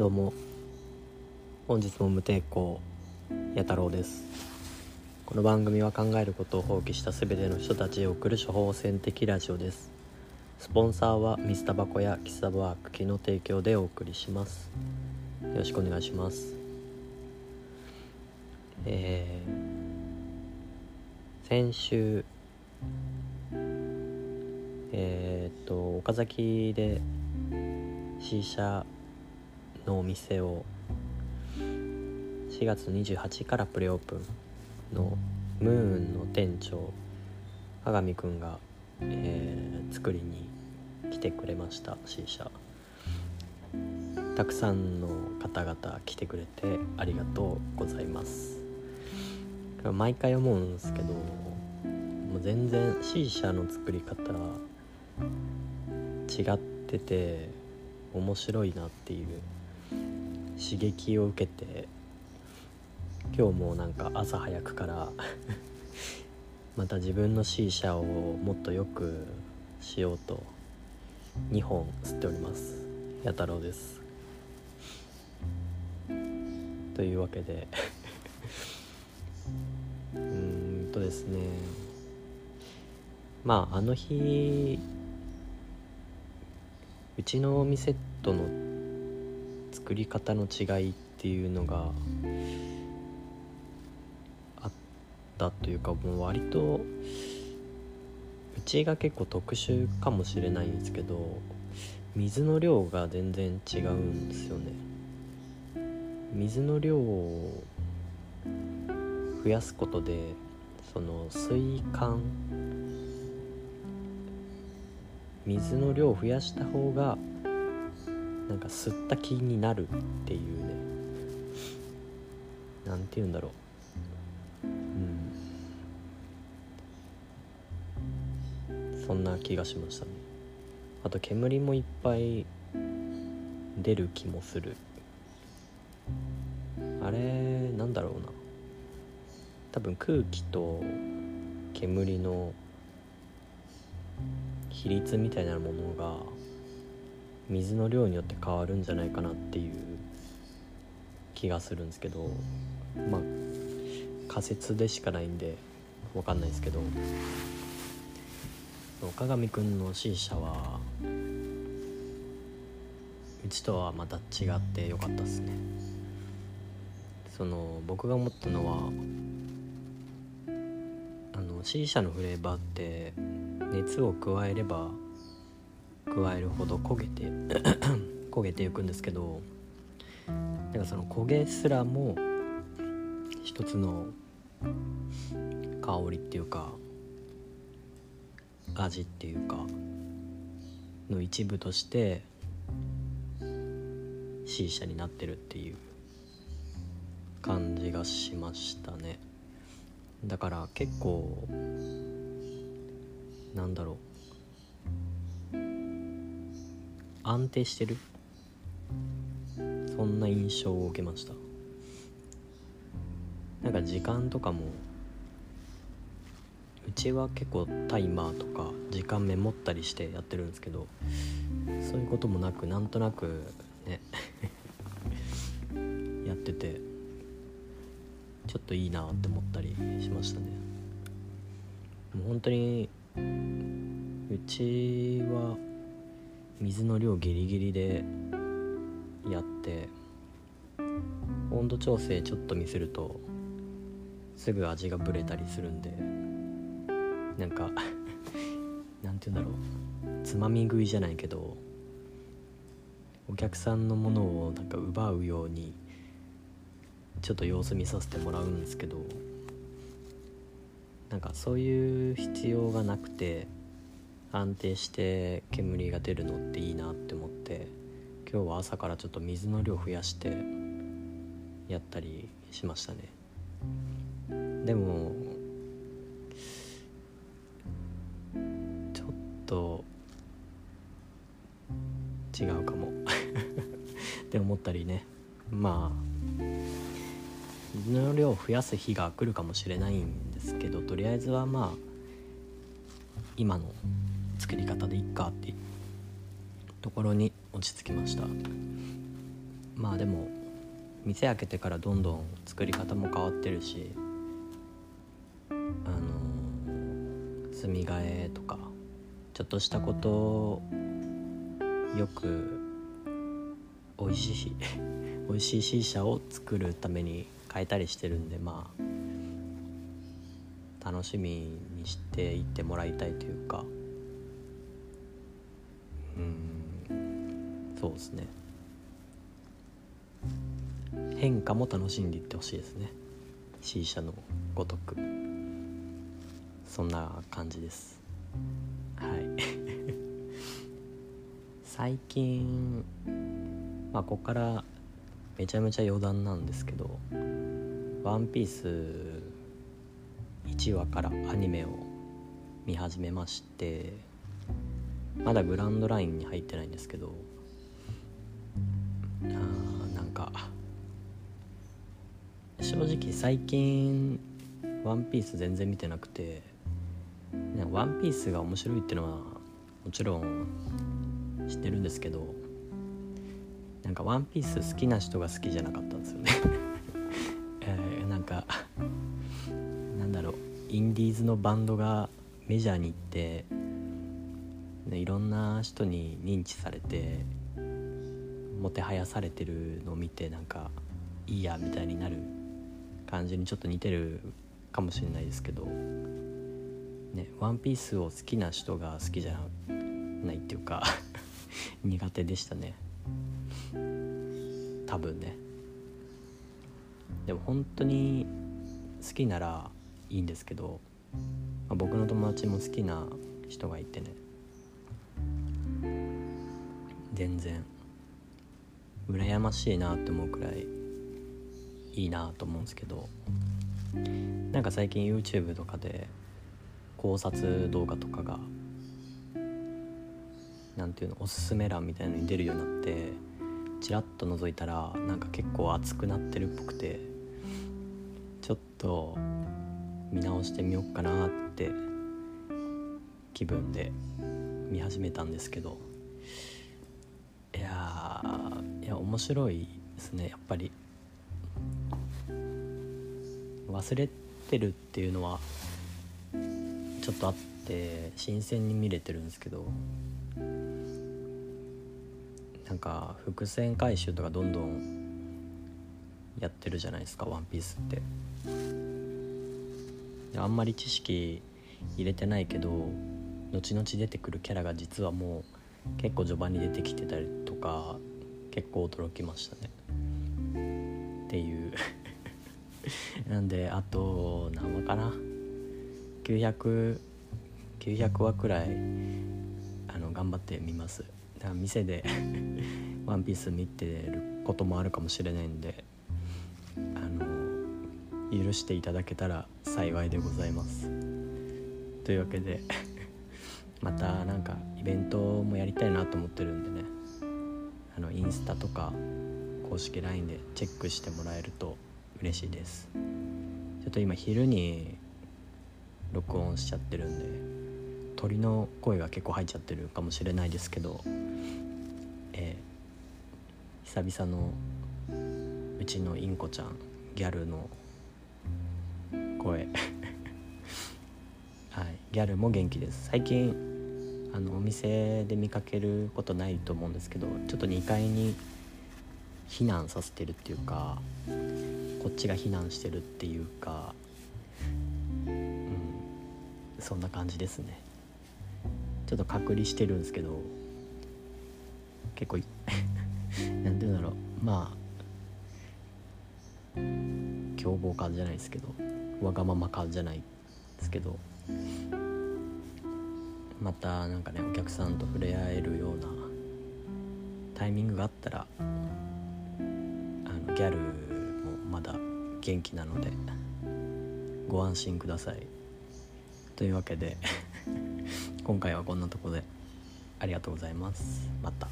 どうも。本日も無抵抗や太郎です。この番組は考えることを放棄した全ての人たちへ送る処方箋的ラジオです。スポンサーは水タバコやキスタバーク機の提供でお送りします。よろしくお願いします。えー、先週えー、っと岡崎で C 社のお店を4月28からプレオープンのムーンの店長加賀美くんが、えー、作りに来てくれました C 社たくさんの方々来てくれてありがとうございます。毎回思うんですけどもう全然 C 社の作り方違ってて面白いなっていう刺激を受けて今日もなんか朝早くから また自分の C 社をもっとよくしようと2本吸っております。弥太郎です。というわけで うんとですね。まああの日うちの店との作り方の違いっていうのがあったというかもう割とうちが結構特殊かもしれないんですけど水の量が全然違うんですよね。水の量を増やすことでその水管水の量を増やした方がなんか吸った気になるっていうね。なんて言うんだろう。うん。そんな気がしましたね。あと煙もいっぱい出る気もする。あれなんだろうな。多分空気と煙の比率みたいなものが水の量によって変わるんじゃないかなっていう気がするんですけどまあ仮説でしかないんで分かんないですけど岡上くんの C 社はうちとはまた違ってよかったですね。その僕が思ったのはあの C 社のフレーバーって熱を加えれば加えるほど焦げて 焦げていくんですけどなんかその焦げすらも一つの香りっていうか味っていうかの一部として C 社になってるっていう感じがしましたね。だから結構なんだろう。安定してる？そんな印象を受けました。なんか時間とかもうちは結構タイマーとか時間メモったりしてやってるんですけどそういうこともなくなんとなくね やっててちょっといいなって思ったりしましたね。もう本当にうちは水の量ギリギリでやって温度調整ちょっとミスるとすぐ味がブレたりするんでなんか なんて言うんだろう。つまみ食いじゃないけどお客さんのものをなんか奪うようにちょっと様子見させてもらうんですけどなんかそういう必要がなくて安定して煙が出るのっていいなって思って今日は朝からちょっと水の量増やしてやったりしましたね。でもちょっと違うかも。って思ったりね。まあ水の量を増やす日が来るかもしれないんですけどとりあえずはまあ今の作り方でいっかってところに落ち着きました。まあでも店開けてからどんどん作り方も変わってるしあの住み替えとかちょっとしたことをよく美味しい 美味しい C 社を作るために変えたりしてるんでまあ楽しみにしていってもらいたいというかうん。そうですね。変化も楽しんでいってほしいですね。C 社のごとく。そんな感じです。はい。最近まあここからめちゃめちゃ余談なんですけど「ワンピース1話からアニメを見始めましてまだグランドラインに入ってないんですけどあーなんか正直最近「ワンピース全然見てなくてねワンピースが面白いっていうのはもちろん知ってるんですけどなんか「ワンピース好きな人が好きじゃなかったんですよね。えーなんかなんだろうインディーズのバンドがメジャーに行ってねいろんな人に認知されてもてはやされてるのを見てなんかいいやみたいになる感じにちょっと似てるかもしれないですけど「ね、ワンピースを好きな人が好きじゃないっていうか 苦手でしたね。多分ね。でも本当に好きならいいんですけど、まあ僕の友達も好きな人がいてね全然羨ましいなって思うくらいいいなと思うんですけどなんか最近 YouTube とかで考察動画とかがなんていうのおすすめ欄みたいのに出るようになってちらっと覗いたらなんか結構熱くなってるっぽくてちょっと見直してみようかなって気分で見始めたんですけどいやーいや面白いですねやっぱり。忘れてるっていうのはちょっとあって新鮮に見れてるんですけどなんか伏線回収とかどんどんやってるじゃないですか「ワンピースって。あんまり知識入れてないけど後々出てくるキャラが実はもう結構序盤に出てきてたりとか結構驚きましたね。っていう。なんであと何話かな。900900 900話くらいあの頑張ってみます。だから店で 「ワンピース見てることもあるかもしれないんであの許していただけたら幸いでございます。というわけで またなんかイベントもやりたいなと思ってるんでね。あのインスタとか公式 LINE でチェックしてもらえると嬉しいです。ちょっと今昼に録音しちゃってるんで鳥の声が結構入っちゃってるかもしれないですけど、えー久々のうちのインコちゃんギャルの声 はいギャルも元気です。最近あのお店で見かけることないと思うんですけどちょっと2階に避難させてるっていうかこっちが避難してるっていうかうんそんな感じですね。ちょっと隔離してるんですけど結構い なんて言うんだろう。まあ凶暴感じゃないですけどわがまま感じゃないですけど。またなんかねお客さんと触れ合えるようなタイミングがあったらあのギャルもまだ元気なのでご安心くださいというわけで 今回はこんなとこでありがとうございますまた。